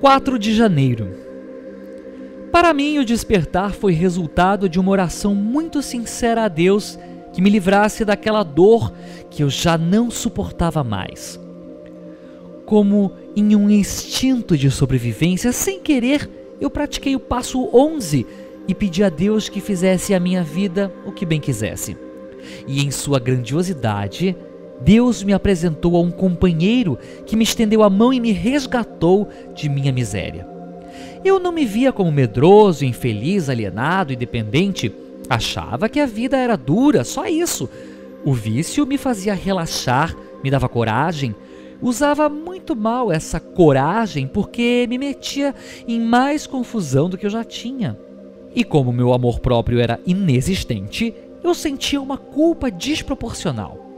4 de janeiro. Para mim, o despertar foi resultado de uma oração muito sincera a Deus que me livrasse daquela dor que eu já não suportava mais. Como em um instinto de sobrevivência, sem querer, eu pratiquei o passo 11 e pedi a Deus que fizesse a minha vida o que bem quisesse. E em sua grandiosidade, Deus me apresentou a um companheiro que me estendeu a mão e me resgatou de minha miséria. Eu não me via como medroso, infeliz, alienado e dependente. Achava que a vida era dura, só isso. O vício me fazia relaxar, me dava coragem. Usava muito mal essa coragem porque me metia em mais confusão do que eu já tinha. E como meu amor próprio era inexistente, eu sentia uma culpa desproporcional.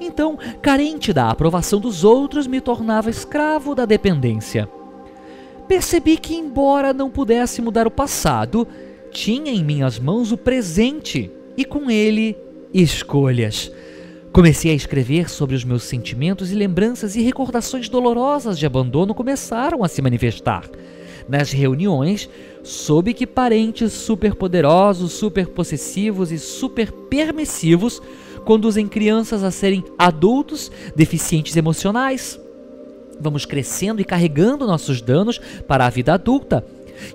Então, carente da aprovação dos outros, me tornava escravo da dependência. Percebi que, embora não pudesse mudar o passado, tinha em minhas mãos o presente e com ele escolhas. Comecei a escrever sobre os meus sentimentos e lembranças e recordações dolorosas de abandono começaram a se manifestar. Nas reuniões, soube que parentes superpoderosos, superpossessivos e superpermissivos conduzem crianças a serem adultos deficientes emocionais. Vamos crescendo e carregando nossos danos para a vida adulta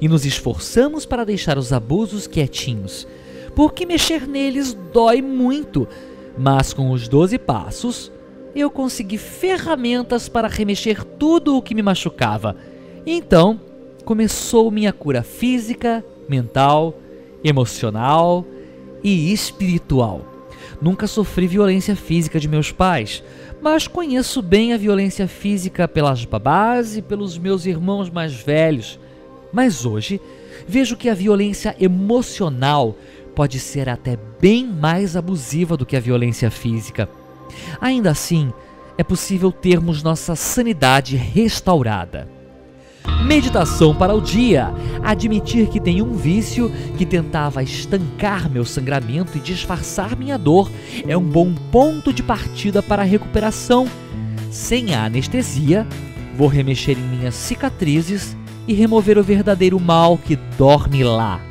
e nos esforçamos para deixar os abusos quietinhos, porque mexer neles dói muito, mas com os 12 passos eu consegui ferramentas para remexer tudo o que me machucava. Então começou minha cura física, mental, emocional e espiritual. Nunca sofri violência física de meus pais, mas conheço bem a violência física pelas babás e pelos meus irmãos mais velhos. Mas hoje vejo que a violência emocional pode ser até bem mais abusiva do que a violência física. Ainda assim, é possível termos nossa sanidade restaurada. Meditação para o dia. Admitir que tenho um vício que tentava estancar meu sangramento e disfarçar minha dor é um bom ponto de partida para a recuperação. Sem a anestesia, vou remexer em minhas cicatrizes e remover o verdadeiro mal que dorme lá.